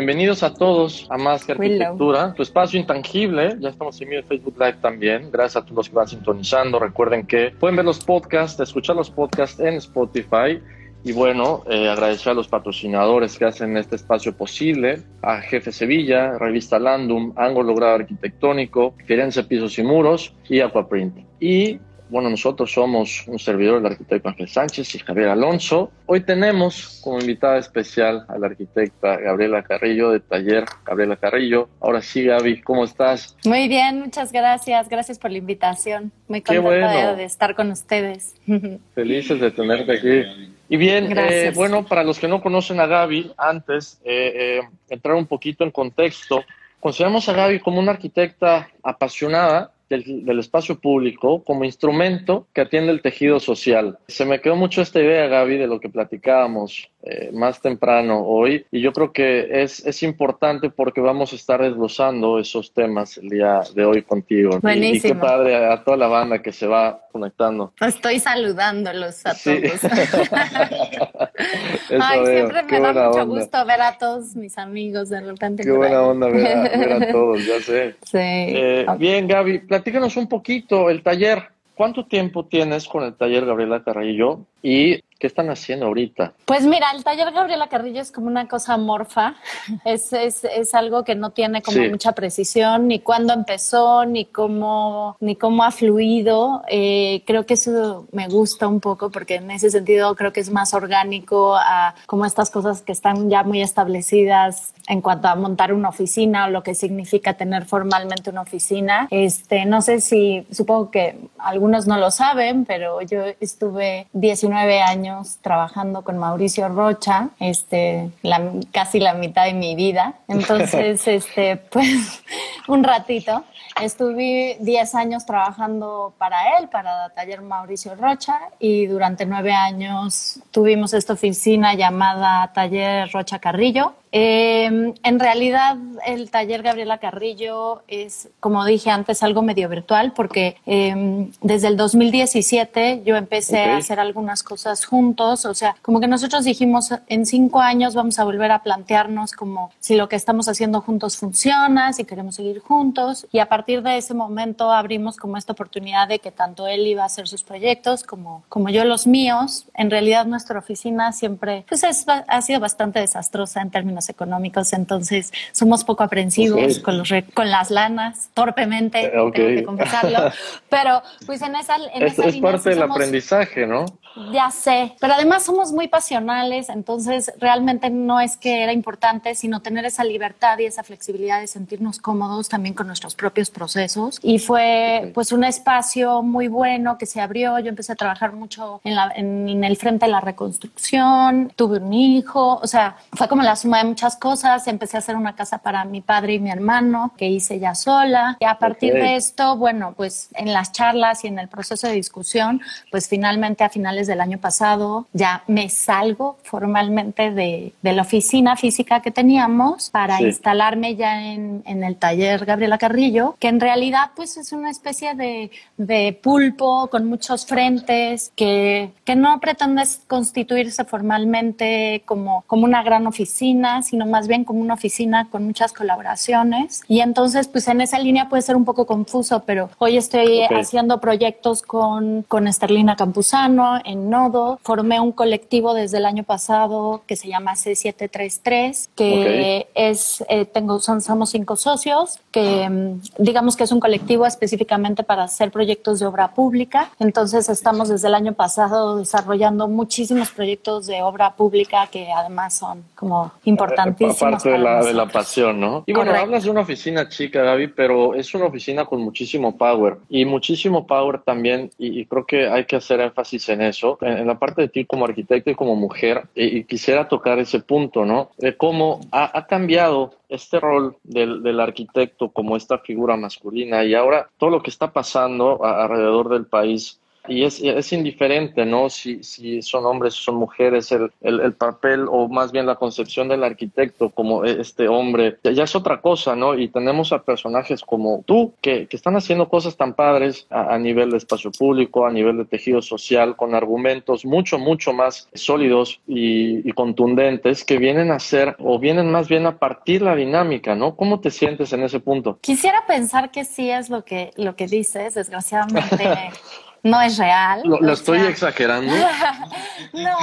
Bienvenidos a todos a Más que Arquitectura, tu espacio intangible. Ya estamos en Facebook Live también. Gracias a todos los que van sintonizando. Recuerden que pueden ver los podcasts, escuchar los podcasts en Spotify. Y bueno, eh, agradecer a los patrocinadores que hacen este espacio posible, a Jefe Sevilla, Revista Landum, Ángulo Grado Arquitectónico, Firenze Pisos y Muros y Aquaprint. Y bueno, nosotros somos un servidor del arquitecto Ángel Sánchez y Javier Alonso. Hoy tenemos como invitada especial a la arquitecta Gabriela Carrillo de Taller Gabriela Carrillo. Ahora sí, Gaby, ¿cómo estás? Muy bien, muchas gracias. Gracias por la invitación. Muy contenta de, estar con ustedes. Felices de tenerte aquí. Y bien, eh, bueno, para los que no conocen a Gaby, antes, eh, eh, entrar un poquito en contexto, consideramos a Gaby como una arquitecta apasionada del, espacio público como instrumento que atiende el tejido social. Se me quedó mucho esta idea, Gaby, de lo que platicábamos eh, más temprano hoy y yo creo que es, es importante porque vamos a estar desglosando esos temas el día de hoy contigo. Buenísimo. Y, qué padre a toda la banda que se va conectando. Estoy saludándolos a todos. Ay, siempre me da mucho gusto ver a todos mis amigos de repente. Qué buena onda ver a, todos, ya sé. Sí. Eh, bien, Gaby, platícanos un poquito el taller. ¿Cuánto tiempo tienes con el taller Gabriela Carrillo? Y ¿Qué están haciendo ahorita? Pues mira, el taller Gabriela Carrillo es como una cosa morfa, es, es, es algo que no tiene como mucha precisión, ni cuándo empezó, ni cómo, ni cómo ha fluido. Eh, creo que eso me gusta un poco porque en ese sentido creo que es más orgánico a como estas cosas que están ya muy establecidas en cuanto a montar una oficina o lo que significa tener formalmente una oficina. Este, no sé si, supongo que algunos no lo saben, pero yo estuve 19 años trabajando con Mauricio Rocha, este, la, casi la mitad de mi vida. Entonces, este, pues, un ratito. Estuve 10 años trabajando para él, para Taller Mauricio Rocha, y durante nueve años tuvimos esta oficina llamada Taller Rocha Carrillo, Em, en realidad, el taller Gabriela Carrillo es, como dije antes, algo medio virtual porque em, desde el 2017 yo empecé a hacer algunas cosas juntos. O sea, como que nosotros dijimos en cinco años vamos a volver a plantearnos como si lo que estamos haciendo juntos funciona, si queremos seguir juntos. Y a partir de ese momento abrimos como esta oportunidad de que tanto él iba a hacer sus proyectos como, como yo los míos. En realidad, nuestra oficina siempre pues ha sido bastante desastrosa en términos económicos, entonces somos poco aprensivos con, los con las lanas, torpemente, tengo que confesarlo, pero pues en esa, en es, es parte del aprendizaje, ¿no? Ya sé, pero además somos muy pasionales, entonces realmente no es que era importante, sino tener esa libertad y esa flexibilidad de sentirnos cómodos también con nuestros propios procesos. Y fue pues un espacio muy bueno que se abrió. Yo empecé a trabajar mucho en, la, en, el frente de la reconstrucción, tuve un hijo, o sea, fue como la suma de muchas cosas. Empecé a hacer una casa para mi padre y mi hermano, que hice ya sola. Y a partir de esto, bueno, pues en las charlas y en el proceso de discusión, pues finalmente a finales del año pasado ya me salgo formalmente de, de la oficina física que teníamos para instalarme ya en, en, el taller Gabriela Carrillo, que en realidad pues es una especie de, de pulpo con muchos frentes que, que no pretende constituirse formalmente como, como una gran oficina, sino más bien como una oficina con muchas colaboraciones. Y entonces, pues en esa línea puede ser un poco confuso, pero hoy estoy haciendo proyectos con, con Esterlina Campuzano en Nodo. Formé un colectivo desde el año pasado que se llama C733, que es, eh, tengo, son, somos cinco socios, que mm, digamos que es un colectivo específicamente para hacer proyectos de obra pública. Entonces estamos desde el año pasado desarrollando muchísimos proyectos de obra pública que además son como importantísimos. Aparte de la, de la pasión, ¿no? Y bueno, hablas de una oficina chica, Gaby, pero es una oficina con muchísimo power y muchísimo power también, y, creo que hay que hacer énfasis en eso, en, la parte de ti como arquitecto y como mujer, y, quisiera tocar ese punto, ¿no? De cómo ha, ha cambiado este rol del, del, arquitecto como esta figura masculina y ahora todo lo que está pasando alrededor del país y es, es indiferente, ¿no? Si, si son hombres o son mujeres, el, el, papel o más bien la concepción del arquitecto como e, este hombre, ya es otra cosa, ¿no? Y tenemos a personajes como tú que, que están haciendo cosas tan padres a, nivel de espacio público, a nivel de tejido social, con argumentos mucho, mucho más sólidos y, y contundentes que vienen a ser o vienen más bien a partir la dinámica, ¿no? ¿Cómo te sientes en ese punto? Quisiera pensar que sí es lo que, lo que dices, desgraciadamente. no es real. Lo, estoy exagerando. no,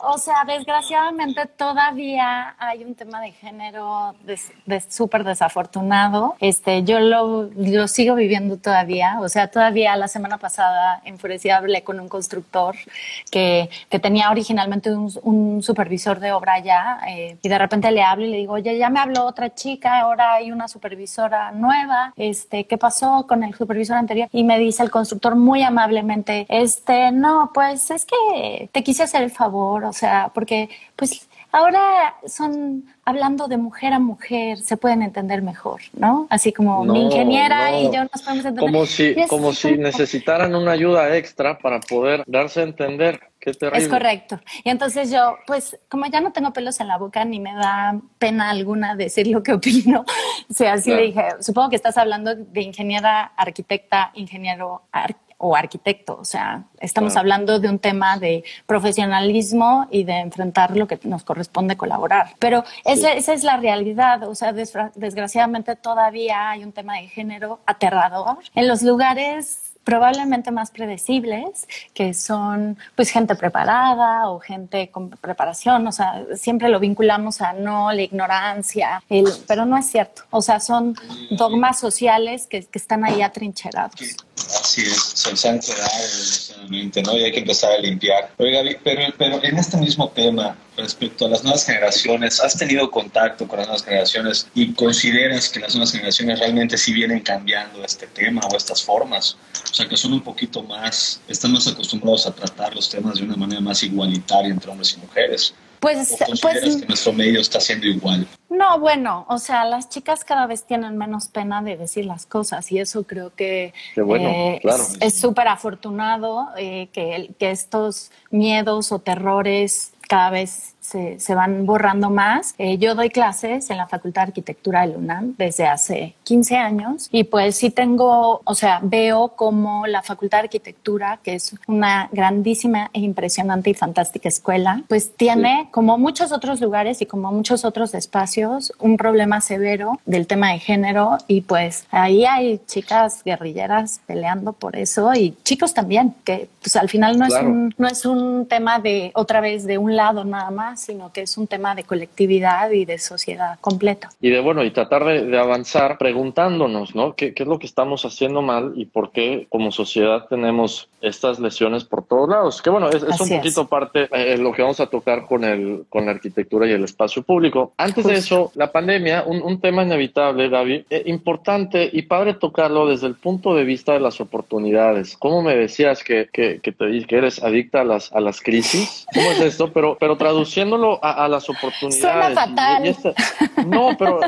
o sea, desgraciadamente todavía hay un tema de género de, súper desafortunado. Este, yo lo, lo, sigo viviendo todavía. O sea, todavía la semana pasada enfurecida hablé con un constructor que, que tenía originalmente un, un, supervisor de obra ya eh, y de repente le hablo y le digo, oye, ya me habló otra chica, ahora hay una supervisora nueva. Este, ¿qué pasó con el supervisor anterior? Y me dice el constructor muy amablemente, este, no, pues es que te quise hacer el favor, o sea, porque pues ahora son hablando de mujer a mujer, se pueden entender mejor, ¿no? Así como mi ingeniera y yo nos podemos entender. Como si, como si necesitaran una ayuda extra para poder darse a entender. Qué terrible. Es correcto. Y entonces yo, pues, como ya no tengo pelos en la boca ni me da pena alguna decir lo que opino, o sea, así le dije, supongo que estás hablando de ingeniera, arquitecta, ingeniero, o arquitecto. O sea, estamos hablando de un tema de profesionalismo y de enfrentar lo que nos corresponde colaborar. Pero esa, es la realidad. O sea, desgraciadamente todavía hay un tema de género aterrador en los lugares probablemente más predecibles, que son pues gente preparada o gente con preparación, o sea, siempre lo vinculamos a no, la ignorancia, el, pero no es cierto, o sea, son dogmas sociales que, que están ahí atrincherados. Así es, se han quedado ¿no? Y hay que empezar a limpiar. Pero, pero, pero en este mismo tema, respecto a las nuevas generaciones, ¿has tenido contacto con las nuevas generaciones y consideras que las nuevas generaciones realmente sí vienen cambiando este tema o estas formas? O sea, que son un poquito más, están más acostumbrados a tratar los temas de una manera más igualitaria entre hombres y mujeres. Pues, pues que nuestro medio está siendo igual? No, bueno, o sea, las chicas cada vez tienen menos pena de decir las cosas y eso creo que eh, es súper afortunado eh, que, que estos miedos o terrores cada vez se, van borrando más. Eh, yo doy clases en la Facultad de Arquitectura de UNAM desde hace 15 años y pues sí tengo, o sea, veo como la Facultad de Arquitectura, que es una grandísima e impresionante y fantástica escuela, pues tiene, como muchos otros lugares y como muchos otros espacios, un problema severo del tema de género y pues ahí hay chicas guerrilleras peleando por eso y chicos también, que pues al final no, es, un, no es un tema de otra vez de un lado nada más, sino que es un tema de colectividad y de sociedad completa. Y de bueno, y tratar de, avanzar preguntándonos, ¿no? ¿Qué, ¿Qué, es lo que estamos haciendo mal y por qué como sociedad tenemos estas lesiones por todos lados? Que bueno, es, es un poquito parte de eh, lo que vamos a tocar con, el, con la arquitectura y el espacio público. Antes de eso, la pandemia, un, un tema inevitable, Gaby, eh, importante y padre tocarlo desde el punto de vista de las oportunidades. ¿Cómo me decías que, que, que, te, que eres adicta a las, a las crisis? ¿Cómo es esto? Pero, pero traduciendo a, las oportunidades. no, pero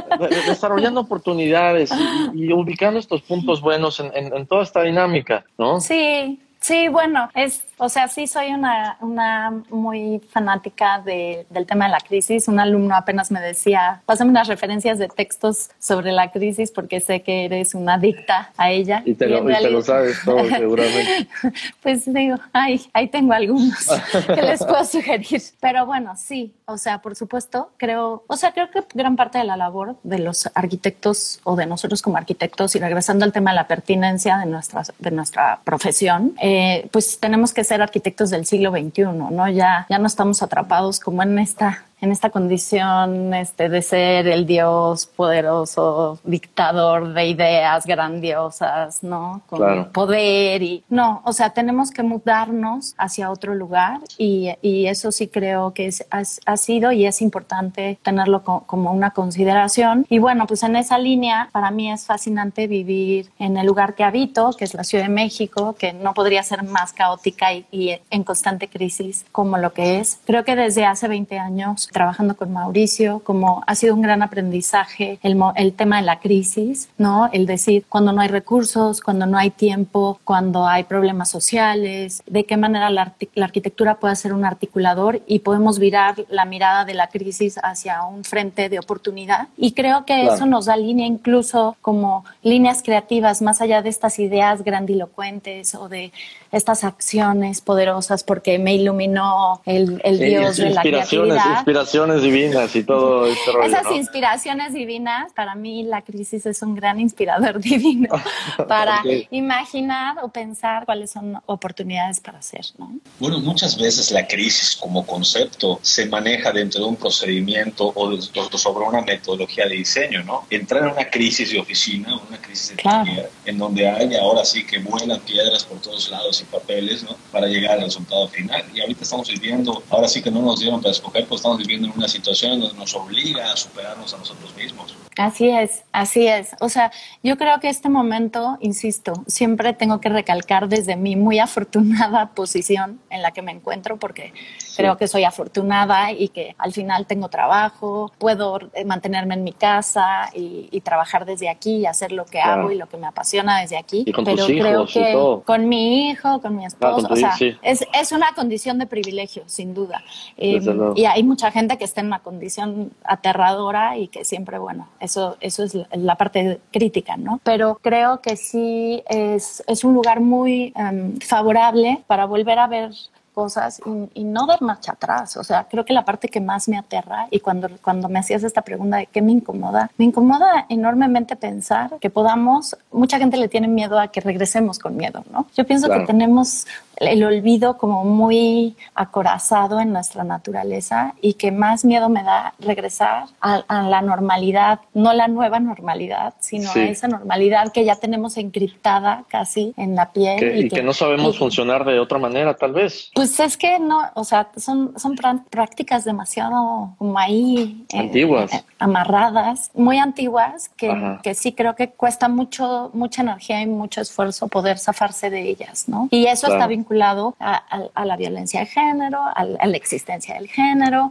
desarrollando oportunidades y, ubicando estos puntos buenos en, toda esta dinámica, ¿no? Sí, Sí, bueno, es, o sea, sí soy una, una muy fanática de, del tema de la crisis. Un alumno apenas me decía, pásame unas referencias de textos sobre la crisis porque sé que eres una adicta a ella. Y te, lo, sabes todo, seguramente. pues digo, ay, ahí tengo algunos que les puedo sugerir. Pero bueno, sí, o sea, por supuesto, creo, o sea, creo que gran parte de la labor de los arquitectos o de nosotros como arquitectos, y regresando al tema de la pertinencia de nuestra, de nuestra profesión, eh, pues tenemos que ser arquitectos del siglo XXI, ¿no? Ya, ya no estamos atrapados como en esta en esta condición este, de ser el Dios poderoso, dictador de ideas grandiosas, ¿no? Con poder y no, o sea, tenemos que mudarnos hacia otro lugar y, y eso sí creo que es, ha, sido y es importante tenerlo como una consideración. Y bueno, pues en esa línea, para mí es fascinante vivir en el lugar que habito, que es la Ciudad de México, que no podría ser más caótica y, y en constante crisis como lo que es. Creo que desde hace 20 años trabajando con Mauricio, como ha sido un gran aprendizaje el, el tema de la crisis, ¿no? El decir cuando no hay recursos, cuando no hay tiempo, cuando hay problemas sociales, de qué manera la, la arquitectura puede ser un articulador y podemos virar la mirada de la crisis hacia un frente de oportunidad. Y creo que eso nos da línea incluso como líneas creativas más allá de estas ideas grandilocuentes o de estas acciones poderosas porque me iluminó el, el Dios de la creatividad inspiraciones divinas y todo este rollo, Esas inspiraciones divinas, para mí la crisis es un gran inspirador divino para imaginar o pensar cuáles son oportunidades para hacer, ¿no? Bueno, muchas veces la crisis como concepto se maneja dentro de un procedimiento o, sobre una metodología de diseño, ¿no? Entrar en una crisis de oficina, una crisis de en donde hay ahora sí que vuelan piedras por todos lados y papeles, ¿no? Para llegar al resultado final. Y ahorita estamos viviendo, ahora sí que no nos dieron para escoger, pues estamos viviendo en una situación nos obliga a superarnos a nosotros mismos. Así es, así es. O sea, yo creo que este momento, insisto, siempre tengo que recalcar desde mi muy afortunada posición en la que me encuentro, porque creo que soy afortunada y que al final tengo trabajo, puedo eh, mantenerme en mi casa y, trabajar desde aquí y hacer lo que hago y lo que me apasiona desde aquí. Pero creo que con mi hijo, con mi esposo, o sea, es, es, una condición de privilegio, sin duda. Eh, y hay mucha gente que está en una condición aterradora y que siempre, bueno, eso, eso es la parte crítica, ¿no? Pero creo que sí es, es un lugar muy em, favorable para volver a ver cosas y, no dar marcha atrás. O sea, creo que la parte que más me aterra y cuando, cuando me hacías esta pregunta de qué me incomoda, me incomoda enormemente pensar que podamos, mucha gente le tiene miedo a que regresemos con miedo, ¿no? Yo pienso que tenemos el olvido como muy acorazado en nuestra naturaleza y que más miedo me da regresar a, la normalidad, no la nueva normalidad, sino a esa normalidad que ya tenemos encriptada casi en la piel. y, que, no sabemos funcionar de otra manera, tal vez. Pues es que no, o sea, son, son prácticas demasiado como ahí. Eh, antiguas. Eh, amarradas, muy antiguas, que, que sí creo que cuesta mucho, mucha energía y mucho esfuerzo poder zafarse de ellas, ¿no? Y eso está vinculado vinculado a, la violencia de género, a, la existencia del género,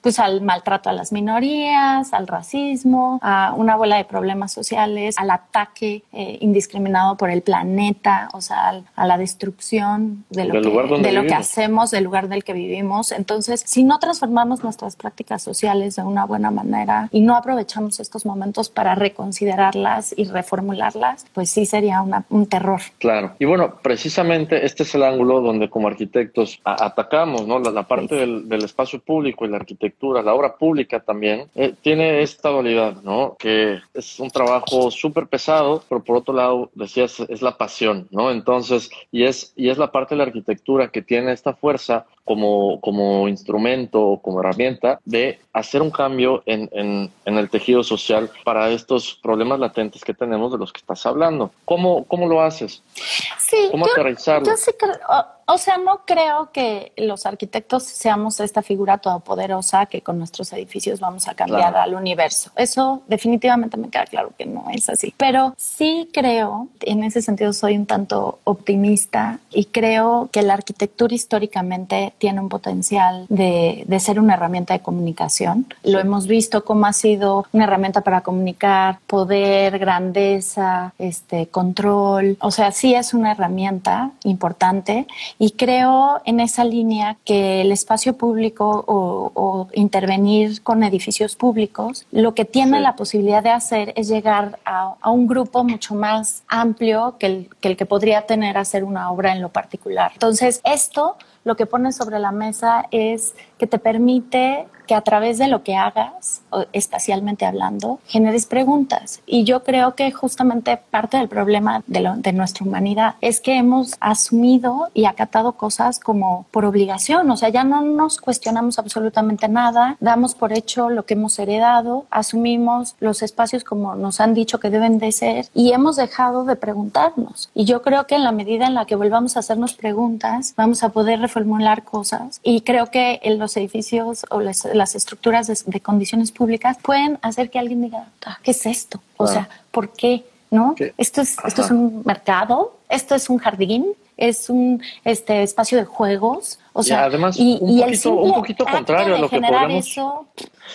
pues al maltrato a las minorías, al racismo, a una bola de problemas sociales, al ataque eh, indiscriminado por el planeta, o sea, a la destrucción de lo, que, de lo que hacemos, del lugar del que vivimos. Entonces, si no transformamos nuestras prácticas sociales de una buena manera y no aprovechamos estos momentos para reconsiderarlas y reformularlas, pues sí sería un terror. Claro. Y bueno, precisamente este es el ángulo donde como arquitectos atacamos, ¿no? La, parte del, espacio público y la arquitectura, la obra pública también, eh, tiene esta dualidad, ¿no? Que es un trabajo súper pesado, pero por otro lado, decías, es la pasión, ¿no? Entonces, y es, y es la parte de la arquitectura que tiene esta fuerza como, como instrumento o como herramienta de hacer un cambio en, en, en, el tejido social para estos problemas latentes que tenemos de los que estás hablando. ¿Cómo, cómo lo haces? Sí, ¿Cómo aterrizarlo? Yo sí creo, o sea, no creo que los arquitectos seamos esta figura todopoderosa que con nuestros edificios vamos a cambiar al universo. Eso definitivamente me queda claro que no es así. Pero sí creo, en ese sentido soy un tanto optimista y creo que la arquitectura históricamente tiene un potencial de, de ser una herramienta de comunicación. Lo hemos visto como ha sido una herramienta para comunicar poder, grandeza, este, control. O sea, sí es una herramienta importante y creo en esa línea que el espacio público o, intervenir con edificios públicos, lo que tiene la posibilidad de hacer es llegar a, un grupo mucho más amplio que el, que el que podría tener hacer una obra en lo particular. Entonces, esto lo que pone sobre la mesa es que te permite que a través de lo que hagas, espacialmente hablando, generes preguntas. Y yo creo que justamente parte del problema de, de, nuestra humanidad es que hemos asumido y acatado cosas como por obligación. O sea, ya no nos cuestionamos absolutamente nada, damos por hecho lo que hemos heredado, asumimos los espacios como nos han dicho que deben de ser y hemos dejado de preguntarnos. Y yo creo que en la medida en la que volvamos a hacernos preguntas, vamos a poder reformular cosas. Y creo que en los edificios o las las estructuras de, condiciones públicas pueden hacer que alguien diga, ah, ¿qué es esto? O sea, ¿por qué? ¿No? Esto es, esto es un mercado, esto es un jardín, es un este espacio de juegos, o sea, además y, un, poquito, un poquito contrario a lo que podemos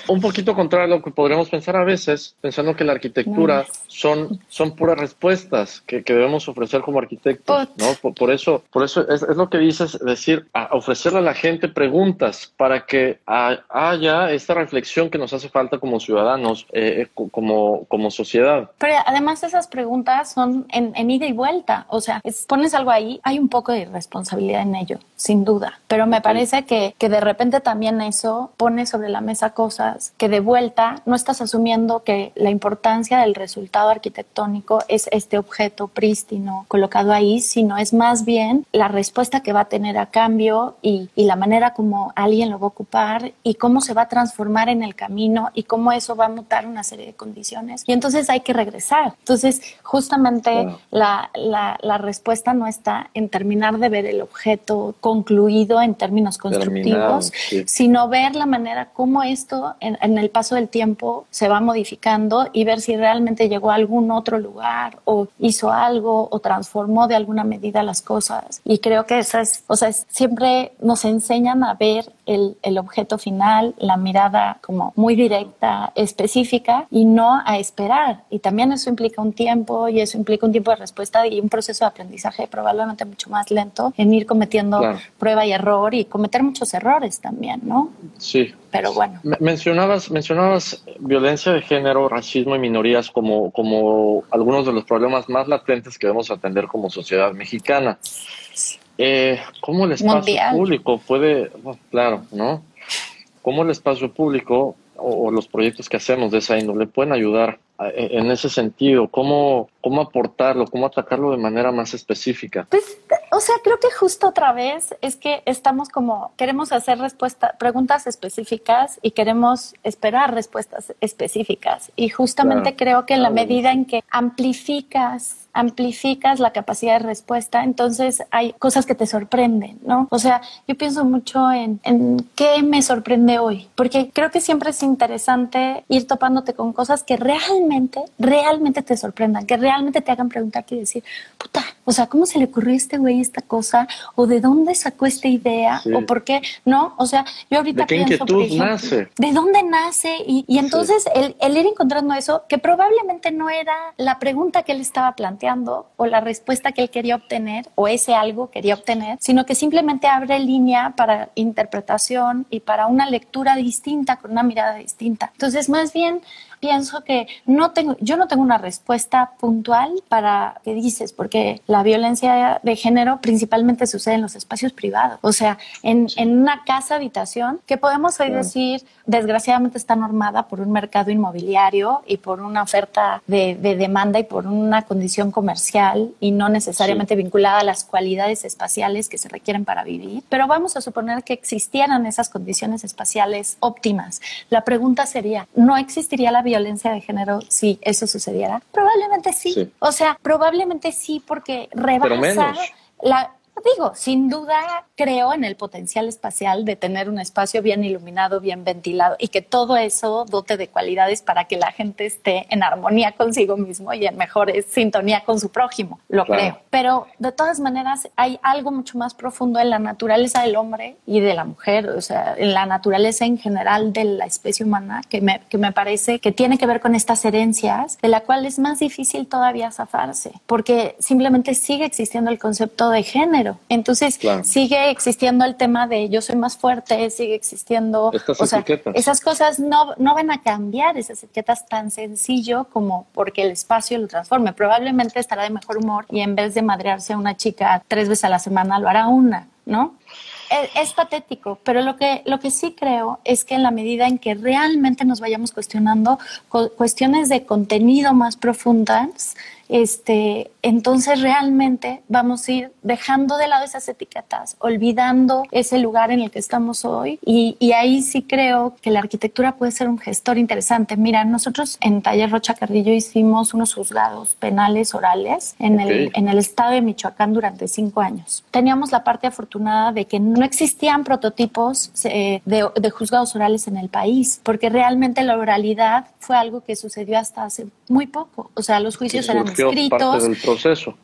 un poquito contrario a lo que podríamos pensar a veces, pensando que la arquitectura son, son puras respuestas que, que debemos ofrecer como arquitectos, ¿no? Por, eso, por eso es, es, lo que dices, decir, ofrecerle a la gente preguntas para que haya esta reflexión que nos hace falta como ciudadanos, eh, eh, como, como sociedad. Pero además esas preguntas son en, en ida y vuelta, o sea, pones algo ahí, hay un poco de responsabilidad en ello, sin duda, pero me parece que, que de repente también eso pone sobre la mesa cosas que de vuelta no estás asumiendo que la importancia del resultado arquitectónico es este objeto prístino colocado ahí, sino es más bien la respuesta que va a tener a cambio y, y la manera como alguien lo va a ocupar y cómo se va a transformar en el camino y cómo eso va a mutar una serie de condiciones. Y entonces hay que regresar. Entonces, justamente la, la, la, respuesta no está en terminar de ver el objeto concluido en términos constructivos, sino ver la manera como esto en, el paso del tiempo se va modificando y ver si realmente llegó a algún otro lugar o hizo algo o transformó de alguna medida las cosas. Y creo que esas, o sea, siempre nos enseñan a ver el, el objeto final, la mirada como muy directa, específica y no a esperar. Y también eso implica un tiempo y eso implica un tiempo de respuesta y un proceso de aprendizaje probablemente mucho más lento en ir cometiendo prueba y error y cometer muchos errores también, ¿no? Sí. Pero bueno. Mencionabas, mencionabas violencia de género, racismo y minorías como, como algunos de los problemas más latentes que debemos atender como sociedad mexicana. Eh, ¿Cómo el espacio público puede, claro, ¿no? ¿Cómo el espacio público o, los proyectos que hacemos de esa índole pueden ayudar en ese sentido? ¿Cómo, ¿Cómo aportarlo? ¿Cómo atacarlo de manera más específica? Pues, o sea, creo que justo otra vez es que estamos como, queremos hacer respuestas, preguntas específicas y queremos esperar respuestas específicas. Y justamente creo que en la medida en que amplificas amplificas la capacidad de respuesta, entonces hay cosas que te sorprenden, ¿no? O sea, yo pienso mucho en, en qué me sorprende hoy, porque creo que siempre es interesante ir topándote con cosas que realmente, realmente te sorprendan, que realmente te hagan preguntarte y decir, puta, o sea, ¿cómo se le ocurrió a este güey esta cosa? ¿O de dónde sacó esta idea? ¿O por qué? ¿No? O sea, yo ahorita ¿De qué pienso, inquietud nace? ¿De dónde nace? Y, y entonces el, el ir encontrando eso, que probablemente no era la pregunta que él estaba planteando, o la respuesta que él quería obtener o ese algo quería obtener, sino que simplemente abre línea para interpretación y para una lectura distinta, con una mirada distinta. Entonces, más bien pienso que no tengo, yo no tengo una respuesta puntual para qué dices, porque la violencia de género principalmente sucede en los espacios privados. O sea, en, en una casa habitación, que podemos hoy decir, desgraciadamente está normada por un mercado inmobiliario y por una oferta de, de demanda y por una condición comercial y no necesariamente vinculada a las cualidades espaciales que se requieren para vivir. Pero vamos a suponer que existieran esas condiciones espaciales óptimas. La pregunta sería, ¿no existiría la violencia violencia de género si eso sucediera? Probablemente sí. O sea, probablemente sí porque rebasa la digo, sin duda creo en el potencial espacial de tener un espacio bien iluminado, bien ventilado y que todo eso dote de cualidades para que la gente esté en armonía consigo mismo y en mejor sintonía con su prójimo, lo creo. Pero de todas maneras hay algo mucho más profundo en la naturaleza del hombre y de la mujer, o sea, en la naturaleza en general de la especie humana que me, que me parece que tiene que ver con estas herencias de la cual es más difícil todavía zafarse, porque simplemente sigue existiendo el concepto de género. Entonces sigue existiendo el tema de yo soy más fuerte, sigue existiendo... o sea, esas cosas no, no van a cambiar, esas etiquetas tan sencillo como porque el espacio lo transforme. Probablemente estará de mejor humor y en vez de madrearse a una chica tres veces a la semana, lo hará una, ¿no? es, patético, pero lo que, lo que sí creo es que en la medida en que realmente nos vayamos cuestionando cuestiones de contenido más profundas, este, entonces realmente vamos a ir dejando de lado esas etiquetas, olvidando ese lugar en el que estamos hoy y, ahí sí creo que la arquitectura puede ser un gestor interesante. Mira, nosotros en Taller Rocha Carrillo hicimos unos juzgados penales orales en, el, en el estado de Michoacán durante cinco años. Teníamos la parte afortunada de que no existían prototipos eh, de, de juzgados orales en el país, porque realmente la oralidad fue algo que sucedió hasta hace muy poco. O sea, los juicios eran Parte del proceso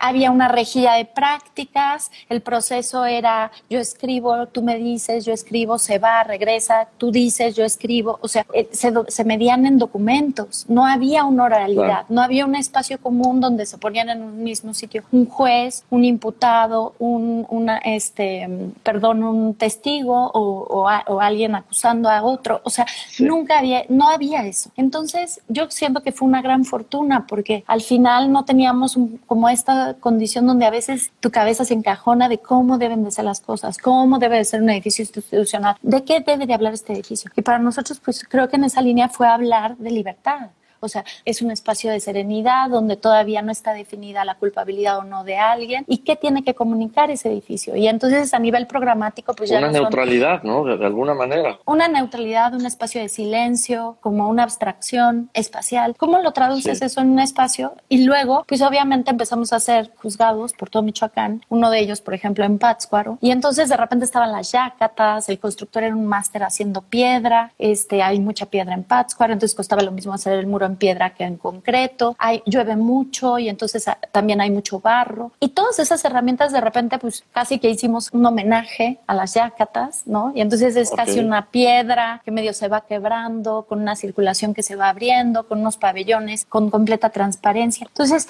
había una rejilla de prácticas, el proceso era yo escribo, tú me dices, yo escribo, se va, regresa, tú dices, yo escribo, o sea, eh, se, medían en documentos, no había una oralidad, no había un espacio común donde se ponían en un mismo sitio un juez, un imputado, un, una, este, perdón, un testigo o, o, alguien acusando a otro, o sea, nunca había, no había eso. Entonces, yo siento que fue una gran fortuna porque al final no teníamos un, como esta condición donde a veces tu cabeza se encajona de cómo deben de ser las cosas, cómo debe de ser un edificio institucional, de qué debe de hablar este edificio. Y para nosotros, pues creo que en esa línea fue hablar de libertad. O sea, es un espacio de serenidad donde todavía no está definida la culpabilidad o no de alguien y qué tiene que comunicar ese edificio. Y entonces a nivel programático, pues ya... Una neutralidad, ¿no? De, alguna manera. Una neutralidad, un espacio de silencio, como una abstracción espacial. ¿Cómo lo traduces eso en un espacio? Y luego, pues obviamente empezamos a ser juzgados por todo Michoacán, uno de ellos, por ejemplo, en Pátzcuaro. Y entonces de repente estaban las yacatas, el constructor era un máster haciendo piedra, este, hay mucha piedra en Pátzcuaro, entonces costaba lo mismo hacer el muro en piedra que en concreto, hay, llueve mucho y entonces ah, también hay mucho barro. Y todas esas herramientas de repente, pues casi que hicimos un homenaje a las yacatas, ¿no? Y entonces es casi una piedra que medio se va quebrando, con una circulación que se va abriendo, con unos pabellones, con completa transparencia. Entonces,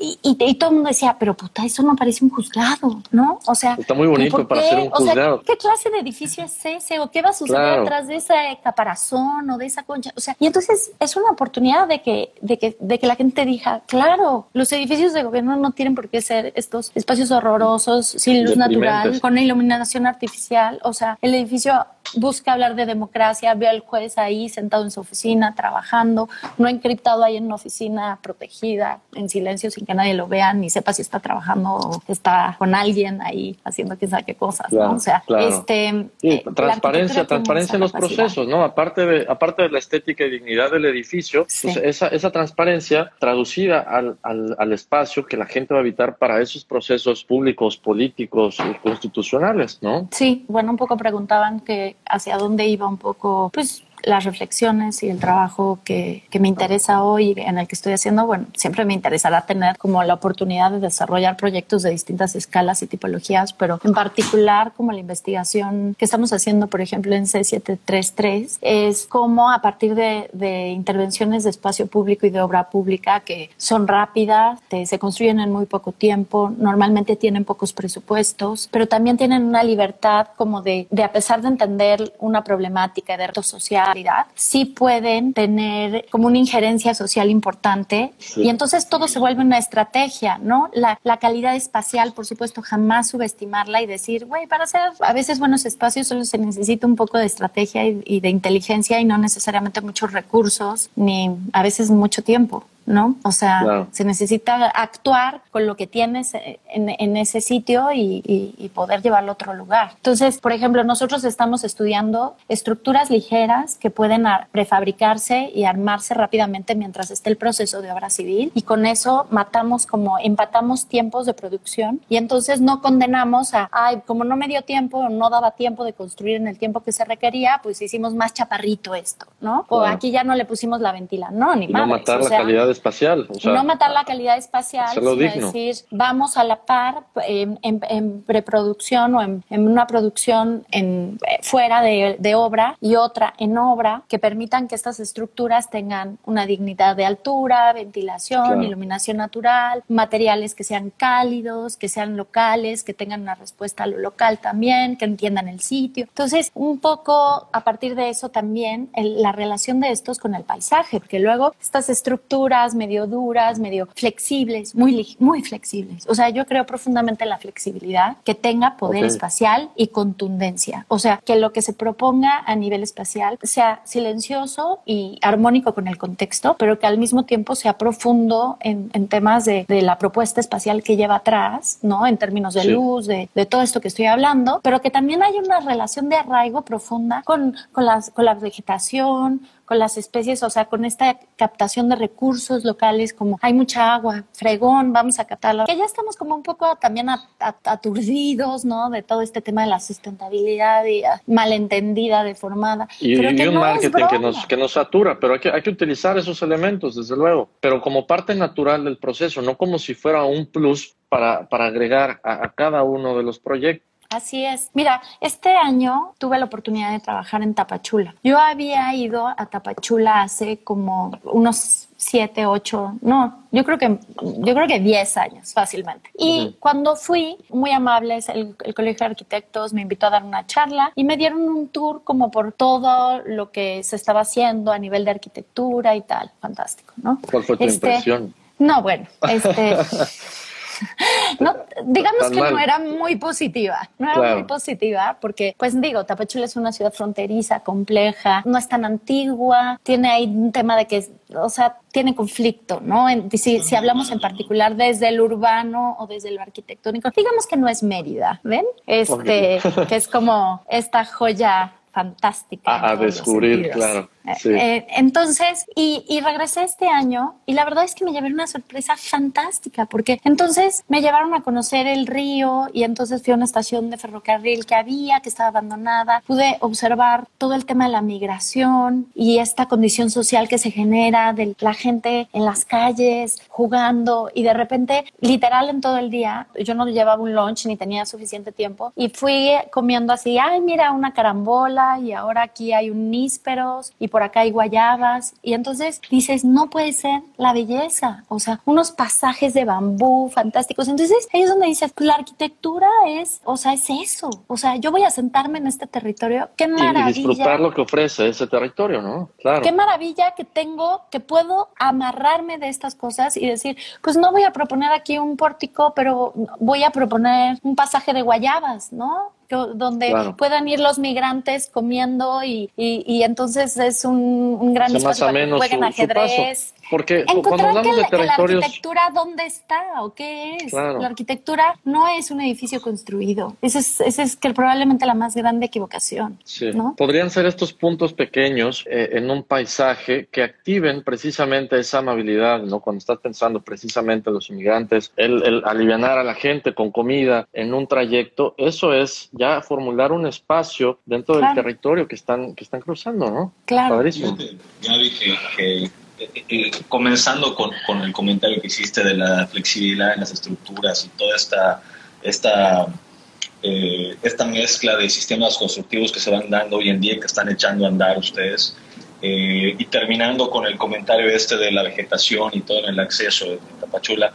y, y, todo el mundo decía, pero puta, eso no parece un juzgado, ¿no? O sea, está muy bonito para ser un juzgado. ¿qué clase de edificio es ese? ¿O qué va a suceder detrás de ese caparazón o de esa concha? O sea, y entonces es una oportunidad de que, de que, de que la gente diga, claro, los edificios de gobierno no tienen por qué ser estos espacios horrorosos, sin luz natural, con iluminación artificial. O sea, el edificio busca hablar de democracia, ve al juez ahí sentado en su oficina, trabajando, no encriptado ahí en una oficina protegida, en silencio, sin que nadie lo vea, ni sepa si está trabajando o está con alguien ahí haciendo quién sabe qué cosas, ¿no? O sea, este... Eh, transparencia, transparencia en los procesos, ¿no? Aparte de, aparte de la estética y dignidad del edificio, pues esa, esa transparencia traducida al, al, al espacio que la gente va a habitar para esos procesos públicos, políticos y constitucionales, ¿no? Sí, bueno, un poco preguntaban que hacia dónde iba un poco, pues las reflexiones y el trabajo que, que, me interesa hoy, en el que estoy haciendo, bueno, siempre me interesará tener como la oportunidad de desarrollar proyectos de distintas escalas y tipologías, pero en particular como la investigación que estamos haciendo, por ejemplo, en C733, es como a partir de, de intervenciones de espacio público y de obra pública que son rápidas, se construyen en muy poco tiempo, normalmente tienen pocos presupuestos, pero también tienen una libertad como de, de a pesar de entender una problemática de reto social, sí pueden tener como una injerencia social importante y entonces todo se vuelve una estrategia, ¿no? La, la calidad espacial, por supuesto, jamás subestimarla y decir, güey, para hacer a veces buenos espacios solo se necesita un poco de estrategia y, y de inteligencia y no necesariamente muchos recursos ni a veces mucho tiempo. ¿No? O sea, se necesita actuar con lo que tienes en, ese sitio y, poder llevarlo a otro lugar. Entonces, por ejemplo, nosotros estamos estudiando estructuras ligeras que pueden prefabricarse y armarse rápidamente mientras esté el proceso de obra civil y con eso matamos como empatamos tiempos de producción y entonces no condenamos a, ay, como no me dio tiempo, no daba tiempo de construir en el tiempo que se requería, pues hicimos más chaparrito esto, ¿no? O aquí ya no le pusimos la ventila, no, ni No matar la calidad espacial. O sea, no matar la calidad espacial, sino decir, vamos a la par en, preproducción o en, una producción en, fuera de, obra y otra en obra que permitan que estas estructuras tengan una dignidad de altura, ventilación, iluminación natural, materiales que sean cálidos, que sean locales, que tengan una respuesta a lo local también, que entiendan el sitio. Entonces, un poco a partir de eso también la relación de estos con el paisaje, porque luego estas estructuras medio duras, medio flexibles, muy, muy flexibles. O sea, yo creo profundamente en la flexibilidad, que tenga poder espacial y contundencia. O sea, que lo que se proponga a nivel espacial sea silencioso y armónico con el contexto, pero que al mismo tiempo sea profundo en, temas de, la propuesta espacial que lleva atrás, ¿no? En términos de luz, de, de, todo esto que estoy hablando, pero que también hay una relación de arraigo profunda con, con, las, con la vegetación, con las especies, o sea, con esta captación de recursos locales, como hay mucha agua, fregón, vamos a captarla, que ya estamos como un poco también aturdidos, ¿no? De todo este tema de la sustentabilidad y ah, malentendida, deformada. Y, un marketing que nos, que nos satura, pero hay que, hay que utilizar esos elementos, desde luego, pero como parte natural del proceso, no como si fuera un plus para, para agregar a cada uno de los proyectos. Así es. Mira, este año tuve la oportunidad de trabajar en Tapachula. Yo había ido a Tapachula hace como unos siete, ocho, no, yo creo que, yo creo que diez años fácilmente. Y cuando fui, muy amables, el, el, Colegio de Arquitectos me invitó a dar una charla y me dieron un tour como por todo lo que se estaba haciendo a nivel de arquitectura y tal. Fantástico, ¿no? ¿Cuál fue tu este, impresión? No, bueno, este... no, digamos que no era muy positiva, no era muy positiva porque, pues digo, Tapachula es una ciudad fronteriza, compleja, no es tan antigua, tiene ahí un tema de que, o sea, tiene conflicto, ¿no? si, si hablamos en particular desde el urbano o desde lo arquitectónico, digamos que no es Mérida, ¿ven? Este, que es como esta joya fantástica. A, descubrir, claro. Eh, entonces, y, y, regresé este año y la verdad es que me llevé una sorpresa fantástica porque entonces me llevaron a conocer el río y entonces fui a una estación de ferrocarril que había, que estaba abandonada. Pude observar todo el tema de la migración y esta condición social que se genera de la gente en las calles jugando y de repente, literal en todo el día, yo no llevaba un lunch ni tenía suficiente tiempo y fui comiendo así, ay, mira, una carambola y ahora aquí hay un nísperos y por acá hay guayabas. Y entonces dices, no puede ser la belleza, o sea, unos pasajes de bambú fantásticos. Entonces ahí es donde dices, pues la arquitectura es, o sea, es eso. O sea, yo voy a sentarme en este territorio. Qué maravilla. Y, disfrutar lo que ofrece ese territorio, ¿no? Claro. Qué maravilla que tengo, que puedo amarrarme de estas cosas y decir, pues no voy a proponer aquí un pórtico, pero voy a proponer un pasaje de guayabas, ¿no? Donde puedan ir los migrantes comiendo y, y, entonces es un, un gran espacio para que jueguen ajedrez. Porque cuando hablamos de territorios... la arquitectura, ¿dónde está o qué es? La arquitectura no es un edificio construido. Esa es, ese es que probablemente la más grande equivocación. Sí. Podrían ser estos puntos pequeños eh, en un paisaje que activen precisamente esa amabilidad, ¿no? Cuando estás pensando precisamente en los inmigrantes, el, el aliviar a la gente con comida en un trayecto, eso es ya formular un espacio dentro del territorio que están, que están cruzando, ¿no? Claro. Ya vi que eh, eh, comenzando con, con, el comentario que hiciste de la flexibilidad en las estructuras y toda esta, esta, eh, esta mezcla de sistemas constructivos que se van dando hoy en día que están echando a andar ustedes, y terminando con el comentario este de la vegetación y todo en el acceso de Tapachula,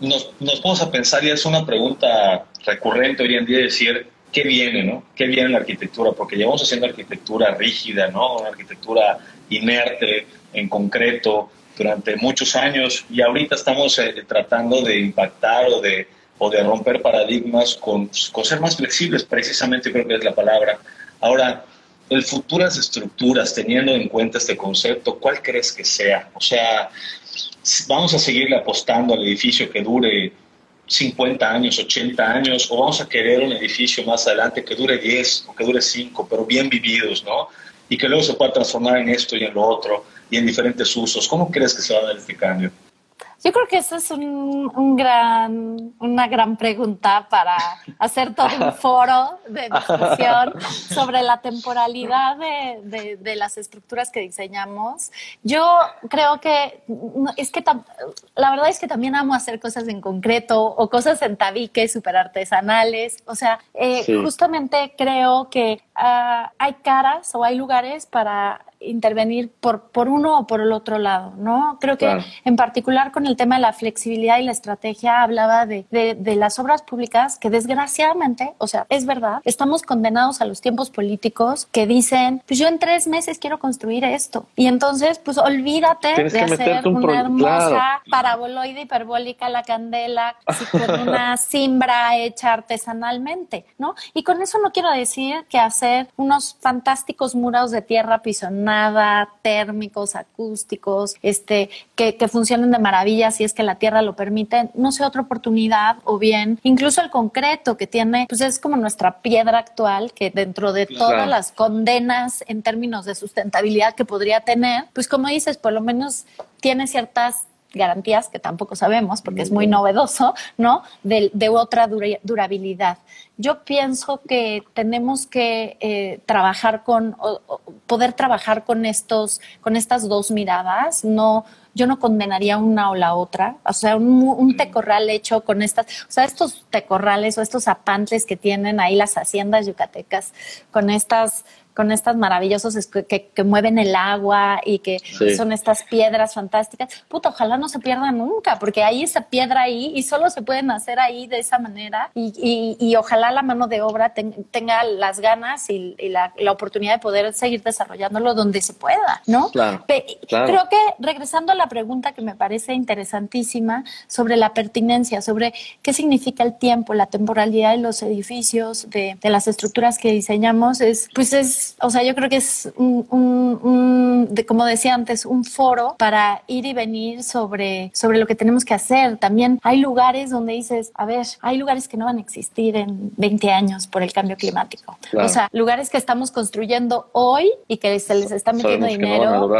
nos, nos vamos a pensar, y es una pregunta recurrente hoy en día, decir, ¿qué viene, no? ¿Qué viene en la arquitectura? Porque llevamos haciendo arquitectura rígida, ¿no? Una arquitectura inerte, en concreto durante muchos años y ahorita estamos eh, tratando de impactar o de, o de romper paradigmas con, ser más flexibles, precisamente creo que es la palabra. Ahora, el futuras estructuras, teniendo en cuenta este concepto, ¿cuál crees que sea? O sea, vamos a seguirle apostando al edificio que dure 50 años, 80 años, o vamos a querer un edificio más adelante que dure 10 o que dure 5, pero bien vividos, ¿no? Y que luego se pueda transformar en esto y en lo otro y en diferentes usos. ¿Cómo crees que se va a dar este cambio? Yo creo que eso es un, gran, una gran pregunta para hacer todo un foro de discusión sobre la temporalidad de, de, las estructuras que diseñamos. Yo creo que es que la verdad es que también amo hacer cosas en concreto o cosas en tabique súper artesanales. O sea, eh, justamente creo que ah, hay caras o hay lugares para intervenir por, por uno o por el otro lado, ¿no? Creo que en particular con el tema de la flexibilidad y la estrategia hablaba de, de, las obras públicas que desgraciadamente, o sea, es verdad, estamos condenados a los tiempos políticos que dicen, pues yo en tres meses quiero construir esto. Y entonces, pues olvídate de hacer una hermosa paraboloide hiperbólica la candela con una simbra hecha artesanalmente, ¿no? Y con eso no quiero decir que hacer unos fantásticos muros de tierra pisonada térmicos, acústicos, este, que, que funcionen de maravilla si es que la tierra lo permite, no sea otra oportunidad o bien incluso el concreto que tiene, pues es como nuestra piedra actual que dentro de todas las condenas en términos de sustentabilidad que podría tener, pues como dices, por lo menos tiene ciertas garantías que tampoco sabemos porque es muy novedoso, ¿no? De, de otra durabilidad. Yo pienso que tenemos que eh, trabajar con, poder trabajar con estos, con estas dos miradas, no, yo no condenaría una o la otra. O sea, un, un, tecorral hecho con estas, o sea, estos tecorrales o estos apantles que tienen ahí las haciendas yucatecas, con estas con estas maravillosos que, que, mueven el agua y que son estas piedras fantásticas. Puta, ojalá no se pierda nunca, porque hay esa piedra ahí y solo se pueden hacer ahí de esa manera y, y, ojalá la mano de obra tenga las ganas y, la, la, oportunidad de poder seguir desarrollándolo donde se pueda, ¿no? Claro, Creo que regresando a la pregunta que me parece interesantísima sobre la pertinencia, sobre qué significa el tiempo, la temporalidad de los edificios, de, de las estructuras que diseñamos, es, pues es o sea, yo creo que es un, de, como decía antes, un foro para ir y venir sobre, sobre lo que tenemos que hacer. También hay lugares donde dices, a ver, hay lugares que no van a existir en 20 años por el cambio climático. O sea, lugares que estamos construyendo hoy y que se les está metiendo dinero.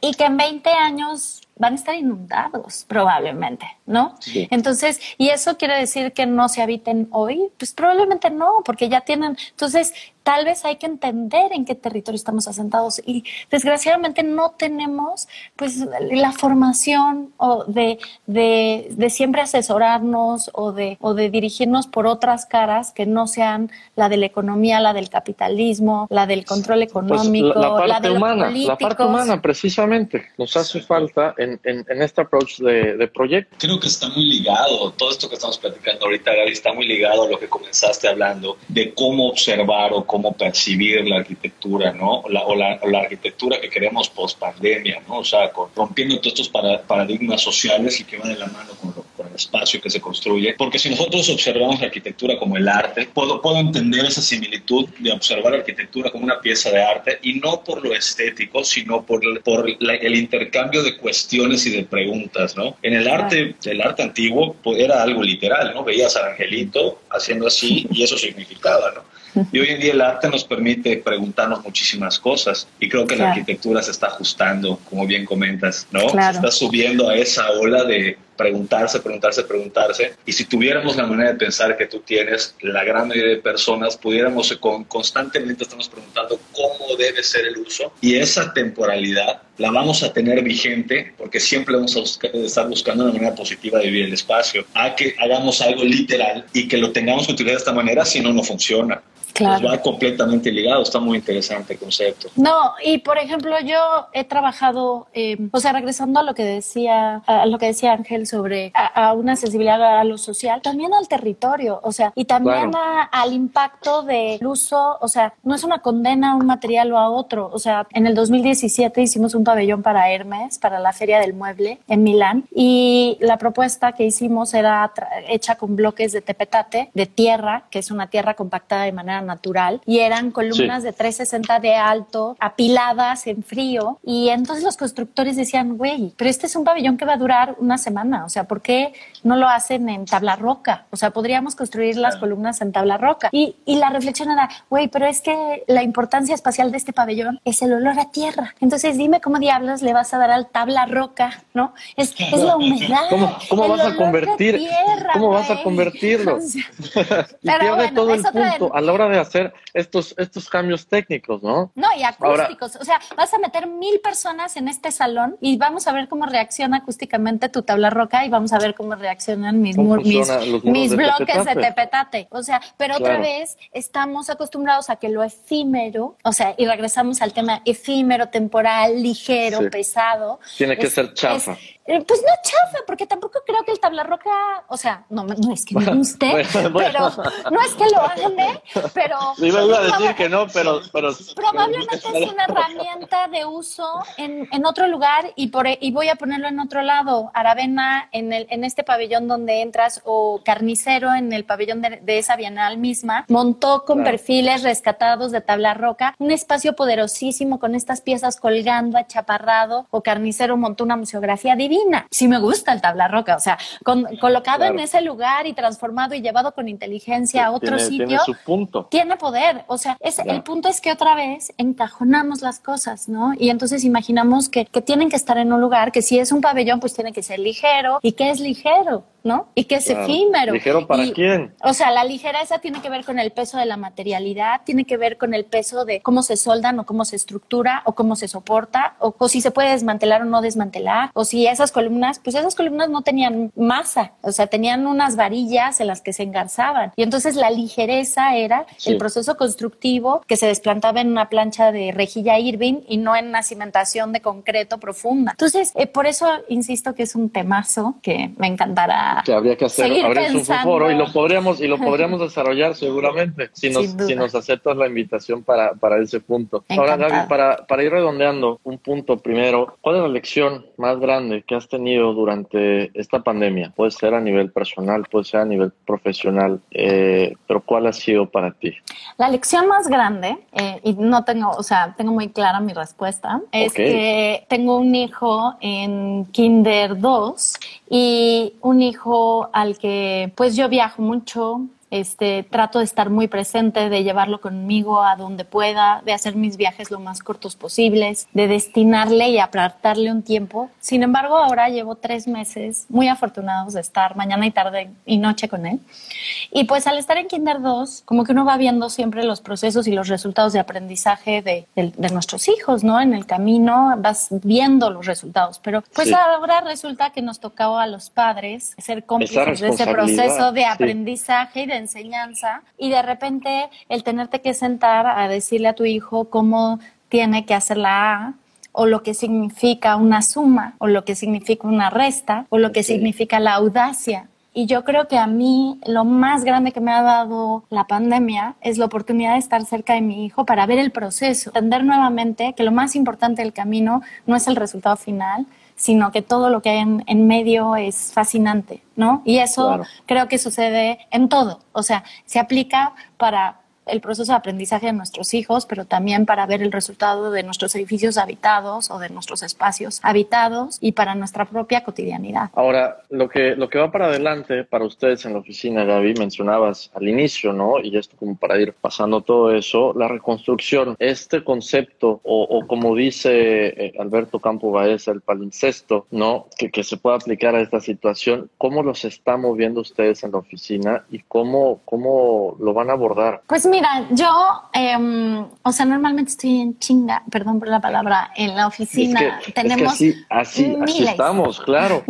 Y que en 20 años van a estar inundados probablemente, ¿no? Entonces, ¿y eso quiere decir que no se habiten hoy? Pues probablemente no, porque ya tienen, entonces tal vez hay que entender en qué territorio estamos asentados y desgraciadamente no tenemos pues la formación o de, de, de, siempre asesorarnos o de, o de dirigirnos por otras caras que no sean la de la economía, la del capitalismo, la del control pues, económico, la, parte de humana, la parte humana precisamente nos hace falta en, en, este approach de, proyecto. Creo que está muy ligado, todo esto que estamos platicando ahorita, Gary, está muy ligado a lo que comenzaste hablando de cómo observar o cómo percibir la arquitectura, ¿no? O la, arquitectura que queremos post pandemia, ¿no? O sea, rompiendo todos estos paradigmas sociales y que van de la mano con, el espacio que se construye. Porque si nosotros observamos la arquitectura como el arte, puedo, puedo entender esa similitud de observar la arquitectura como una pieza de arte y no por lo estético, sino por, por el intercambio de cuestiones y de preguntas, ¿no? En el arte, el arte antiguo pues, era algo literal, ¿no? Veías al angelito haciendo así y eso significaba, ¿no? Y hoy en día el arte nos permite preguntarnos muchísimas cosas y creo que la arquitectura se está ajustando, como bien comentas, ¿no? Se está subiendo a esa ola de preguntarse, preguntarse, preguntarse. Y si tuviéramos la manera de pensar que tú tienes, la gran mayoría de personas pudiéramos con, constantemente estamos preguntando cómo debe ser el uso y esa temporalidad la vamos a tener vigente porque siempre vamos a estar buscando una manera positiva de vivir el espacio, a que hagamos algo literal y que lo tengamos que utilizar de esta manera, si no, no funciona. Claro. va completamente ligado, está muy interesante el concepto. No, y por ejemplo, yo he trabajado, eh, o sea, regresando a lo que decía, a lo que decía Ángel sobre a, una sensibilidad a lo social, también al territorio, o sea, y también al impacto del uso, o sea, no es una condena a un material o a otro, o sea, en el 2017 hicimos un pabellón para Hermes, para la Feria del Mueble en Milán, y la propuesta que hicimos era hecha con bloques de tepetate, de tierra, que es una tierra compactada de manera natural y eran columnas de 360 de alto, apiladas en frío. Y entonces los constructores decían, güey, pero este es un pabellón que va a durar una semana. O sea, ¿por qué no lo hacen en tabla roca? O sea, podríamos construir las columnas en tabla roca. Y, y la reflexión era, güey, pero es que la importancia espacial de este pabellón es el olor a tierra. Entonces dime cómo diablos le vas a dar al tabla roca, ¿no? Es, es la humedad. ¿Cómo, vas a convertir? ¿Cómo vas a convertirlo? y pierde todo el punto a la hora de hacer estos, estos cambios técnicos, ¿no? No, y acústicos. o sea, vas a meter mil personas en este salón y vamos a ver cómo reacciona acústicamente tu tabla roca y vamos a ver cómo reaccionan mis, mis, bloques de tepetate. O sea, pero otra vez estamos acostumbrados a que lo efímero, o sea, y regresamos al tema efímero, temporal, ligero, pesado. Tiene que ser chafa. Eh, pues no chafa, porque tampoco creo que el tabla roca, o sea, no, no es que me guste, pero no es que lo ande, pero... iba, a decir que no, pero... pero probablemente es una herramienta de uso en, en otro lugar y, por, y voy a ponerlo en otro lado. Aravena en, el, en este pabellón donde entras o Carnicero en el pabellón de, esa bienal misma, montó con perfiles rescatados de tabla roca un espacio poderosísimo con estas piezas colgando, achaparrado, o Carnicero montó una museografía divina Sí me gusta el tabla roca, o sea, colocado en ese lugar y transformado y llevado con inteligencia a otro sitio. Tiene su punto. Tiene poder, o sea, es, el punto es que otra vez encajonamos las cosas, ¿no? Y entonces imaginamos que, que tienen que estar en un lugar que si es un pabellón, pues tiene que ser ligero. ¿Y qué es ligero? ¿no? Y que es efímero. ¿Ligero para quién? O sea, la ligereza tiene que ver con el peso de la materialidad, tiene que ver con el peso de cómo se soldan o cómo se estructura o cómo se soporta o, o si se puede desmantelar o no desmantelar o si esas columnas, pues esas columnas no tenían masa, o sea, tenían unas varillas en las que se engarzaban. Y entonces la ligereza era el proceso constructivo que se desplantaba en una plancha de rejilla Irving y no en una cimentación de concreto profunda. Entonces, eh, por eso insisto que es un temazo que me encantará que habría que hacer, habría un foro y lo podríamos y lo podríamos desarrollar seguramente si nos, si nos aceptas la invitación para, para ese punto. Ahora, Gaby, para, para ir redondeando un punto primero, ¿cuál es la lección más grande que has tenido durante esta pandemia? Puede ser a nivel personal, puede ser a nivel profesional, eh, pero ¿cuál ha sido para ti? La lección más grande, eh, y no tengo, o sea, tengo muy clara mi respuesta, es que tengo un hijo en Kinder 2 y un hijo al que pues yo viajo mucho, este, trato de estar muy presente, de llevarlo conmigo a donde pueda, de hacer mis viajes lo más cortos posibles, de destinarle y apartarle un tiempo. Sin embargo, ahora llevo tres meses muy afortunados de estar mañana y tarde y noche con él. Y pues al estar en Kinder 2, como que uno va viendo siempre los procesos y los resultados de aprendizaje de, nuestros hijos, ¿no? En el camino vas viendo los resultados. Pero pues ahora resulta que nos tocaba a los padres ser cómplices de ese proceso de aprendizaje y de enseñanza y de repente el tenerte que sentar a decirle a tu hijo cómo tiene que hacer la A o lo que significa una suma o lo que significa una resta o lo que significa la audacia. Y yo creo que a mí lo más grande que me ha dado la pandemia es la oportunidad de estar cerca de mi hijo para ver el proceso, entender nuevamente que lo más importante del camino no es el resultado final, sino que todo lo que hay en, medio es fascinante, ¿no? Y eso creo que sucede en todo, o sea, se aplica para el proceso de aprendizaje de nuestros hijos, pero también para ver el resultado de nuestros edificios habitados o de nuestros espacios habitados y para nuestra propia cotidianidad. Ahora, lo que, lo que va para adelante para ustedes en la oficina, Gaby, mencionabas al inicio, ¿no? Y esto como para ir pasando todo eso, la reconstrucción, este concepto o, como dice eh, Alberto Campo Baeza, el palincesto, ¿no? Que, que se pueda aplicar a esta situación, ¿cómo los están moviendo ustedes en la oficina y cómo, cómo lo van a abordar? Pues mira, yo, em, o sea, normalmente estoy en chinga, perdón por la palabra, en la oficina. Tenemos así, estamos, claro.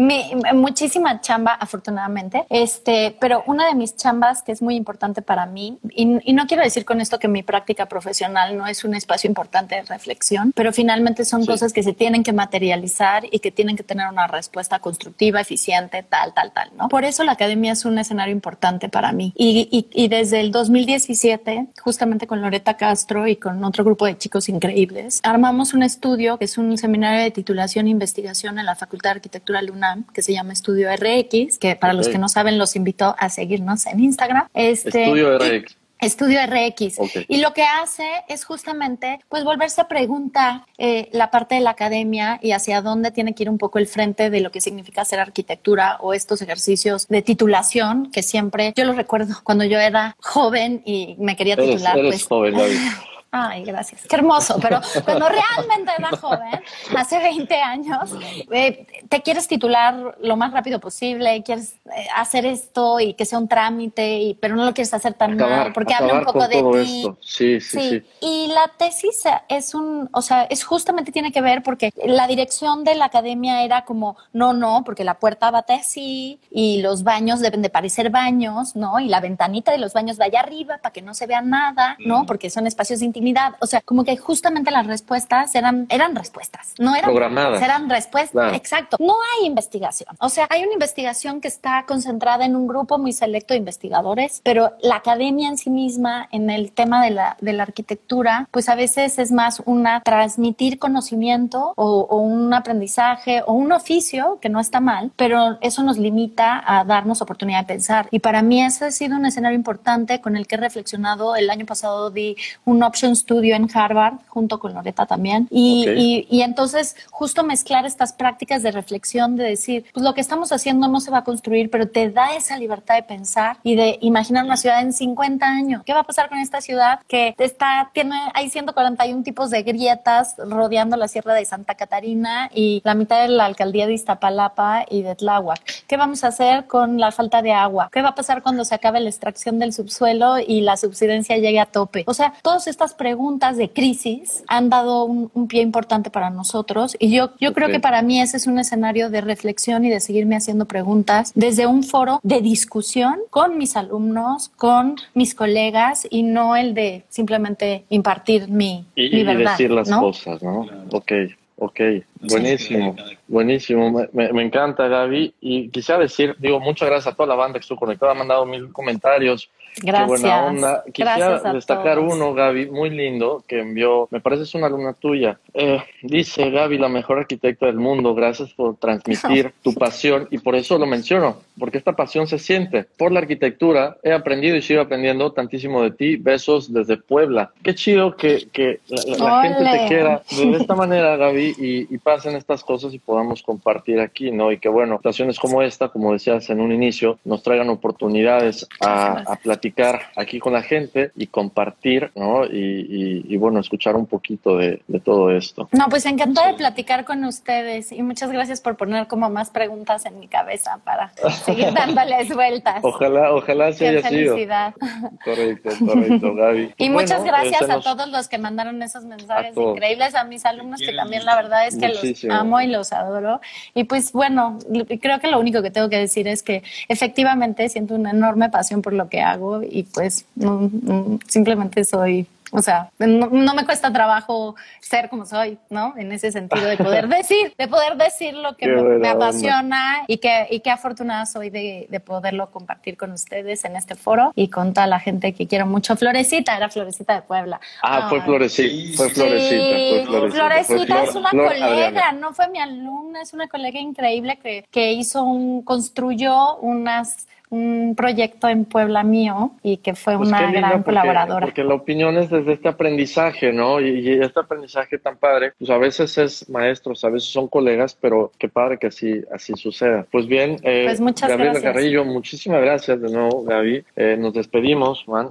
muchísima chamba, afortunadamente. Este, pero una de mis chambas que es muy importante para mí, y, no quiero decir con esto que mi práctica profesional no es un espacio importante de reflexión, pero finalmente son cosas que se tienen que materializar y que tienen que tener una respuesta constructiva, eficiente, tal, tal, tal, ¿no? Por eso la academia es un escenario importante para mí. Y, y, y desde el 2017 justamente con Loreta Castro y con otro grupo de chicos increíbles, armamos un estudio que es un seminario de titulación e investigación en la Facultad de Arquitectura LUNAM que se llama Estudio RX, que para los que no saben los invito a seguirnos en Instagram. Este, Estudio RX. Estudio RX. Y lo que hace es justamente, pues, volverse a preguntar eh, la parte de la academia y hacia dónde tiene que ir un poco el frente de lo que significa hacer arquitectura o estos ejercicios de titulación que siempre, yo lo recuerdo cuando yo era joven y me quería titular. Eres, pues, joven, Ay, gracias. Qué hermoso. Pero cuando realmente era joven, hace 20 años, eh, te quieres titular lo más rápido posible, quieres eh, hacer esto y que sea un trámite, y, pero no lo quieres hacer tan mal porque habla un poco de ti. Sí, sí, sí, Y la tesis es un, o sea, es justamente tiene que ver porque la dirección de la academia era como, no, no, porque la puerta va así y los baños deben de parecer baños, ¿no? Y la ventanita de los baños va allá arriba para que no se vea nada, ¿no? Porque son espacios íntimos o sea, como que justamente las respuestas eran, eran respuestas, no eran programadas. Eran respuestas, exacto. No hay investigación. O sea, hay una investigación que está concentrada en un grupo muy selecto de investigadores, pero la academia en sí misma, en el tema de la, de la arquitectura, pues a veces es más una transmitir conocimiento o, o un aprendizaje o un oficio, que no está mal, pero eso nos limita a darnos oportunidad de pensar. Y para mí ese ha sido un escenario importante con el que he reflexionado. El año pasado di un option estudio en Harvard junto con Loreta también. Y, y, entonces justo mezclar estas prácticas de reflexión, de decir, pues lo que estamos haciendo no se va a construir, pero te da esa libertad de pensar y de imaginar una ciudad en 50 años. ¿Qué va a pasar con esta ciudad que está, tiene, hay 141 tipos de grietas rodeando la Sierra de Santa Catarina y la mitad de la alcaldía de Iztapalapa y de Tláhuac? ¿Qué vamos a hacer con la falta de agua? ¿Qué va a pasar cuando se acabe la extracción del subsuelo y la subsidencia llegue a tope? O sea, todas estas preguntas de crisis han dado un, pie importante para nosotros. Y yo, yo creo que para mí ese es un escenario de reflexión y de seguirme haciendo preguntas desde un foro de discusión con mis alumnos, con mis colegas y no el de simplemente impartir mi, y, y decir las cosas, ¿no? Ok, ok, buenísimo, buenísimo, me, me, encanta Gaby. Y quisiera decir, digo, muchas gracias a toda la banda que estuvo conectada, ha mandado mil comentarios, Gracias. Qué buena onda. Quisiera destacar uno, Gaby, muy lindo, que envió, me parece es una alumna tuya. Eh, dice Gaby, la mejor arquitecta del mundo, gracias por transmitir tu pasión y por eso lo menciono, porque esta pasión se siente. Por la arquitectura he aprendido y sigo aprendiendo tantísimo de ti. Besos desde Puebla. Qué chido que, que la, gente te quiera de esta manera, Gaby, y, y, pasen estas cosas y podamos compartir aquí, ¿no? Y que bueno, situaciones como esta, como decías en un inicio, nos traigan oportunidades a, a platicar aquí con la gente y compartir, ¿no? Y, bueno, escuchar un poquito de, todo esto. No, pues encantada de platicar con ustedes y muchas gracias por poner como más preguntas en mi cabeza para seguir dándoles vueltas. Ojalá, ojalá se haya felicidad. Correcto, correcto, Gaby. Y muchas gracias a todos los que mandaron esos mensajes increíbles, a mis alumnos que también la verdad es que los amo y los adoro. Y pues bueno, creo que lo único que tengo que decir es que efectivamente siento una enorme pasión por lo que hago y pues simplemente soy o sea, no, me cuesta trabajo ser como soy, ¿no? En ese sentido de poder decir, de poder decir lo que me, apasiona y que, y qué afortunada soy de, de, poderlo compartir con ustedes en este foro y con toda la gente que quiero mucho. Florecita, era Florecita de Puebla. Ah, fue Florecita, fue Florecita, fue Florecita. es una colega, no fue mi alumna, es una colega increíble que, que hizo un, construyó unas un proyecto en Puebla mío y que fue pues una gran colaboradora. Porque la opinión es desde este aprendizaje, ¿no? Y, este aprendizaje tan padre, pues a veces es maestros, a veces son colegas, pero qué padre que así, así suceda. Pues bien, eh, pues muchas Gabriela gracias. Carrillo, muchísimas gracias de nuevo, Gaby. Eh, nos despedimos, Juan.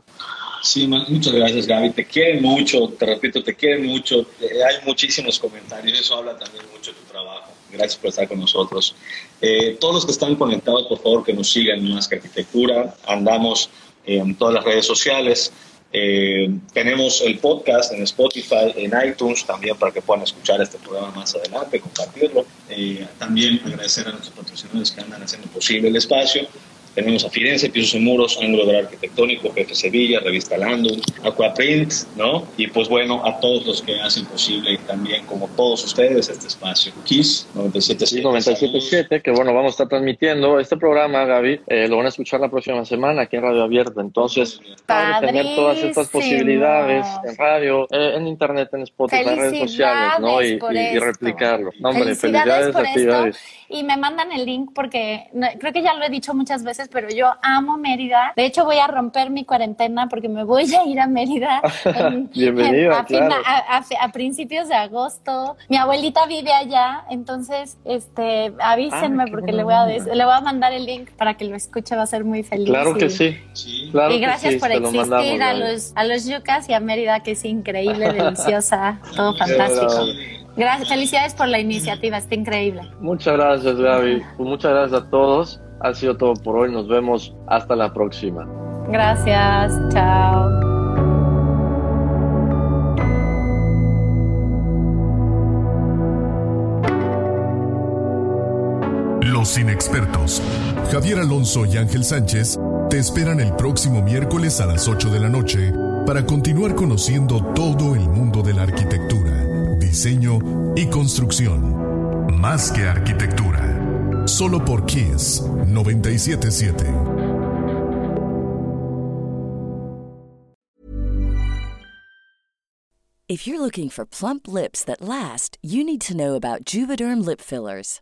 Sí, muchas gracias, Gaby. Te quieren mucho, te repito, te quieren mucho. Eh, hay muchísimos comentarios, eso habla también mucho de tu trabajo. Gracias por estar con nosotros. Eh, todos los que están conectados, por favor, que nos sigan en Más que Arquitectura. Andamos en todas las redes sociales. Eh, tenemos el podcast en Spotify, en iTunes también para que puedan escuchar este programa más adelante, compartirlo. Eh, también agradecer a nuestros patrocinadores que andan haciendo posible el espacio. Tenemos a Firenze, Pisos y Muros, Ángulo del Arquitectónico, Jefe Sevilla, Revista Landum, Aquaprint, ¿no? Y pues bueno, a todos los que hacen posible también, como todos ustedes, este espacio. Kiss 97.7. 97.7, que bueno, vamos a estar transmitiendo este programa, Gaby. Eh, lo van a escuchar la próxima semana aquí en Radio Abierta. Entonces, a tener todas estas posibilidades en radio, eh, en internet, en Spotify, en redes sociales, ¿no? Y, y, replicarlo. No, hombre, felicidades, felicidades actividades. Y me mandan el link porque creo que ya lo he dicho muchas veces veces, pero yo amo Mérida. De hecho, voy a romper mi cuarentena porque me voy a ir a Mérida. Bienvenido. a, principios de agosto. Mi abuelita vive allá, entonces este, avísenme ah, porque le voy, a le voy a mandar el link para que lo escuche, va a ser muy feliz. Claro que sí. y gracias por existir a los, a los yucas y a Mérida, que es increíble, deliciosa, todo fantástico. Gracias, felicidades por la iniciativa, está increíble. Muchas gracias, Gaby. Pues muchas gracias a todos. Ha sido todo por hoy. Nos vemos hasta la próxima. Gracias. Chao. Los inexpertos, Javier Alonso y Ángel Sánchez, te esperan el próximo miércoles a las 8 de la noche para continuar conociendo todo el mundo de la arquitectura diseño y construcción. Más que arquitectura. Solo por Kiss 977. If you're looking for plump lips that last, you need to know about Juvederm lip fillers.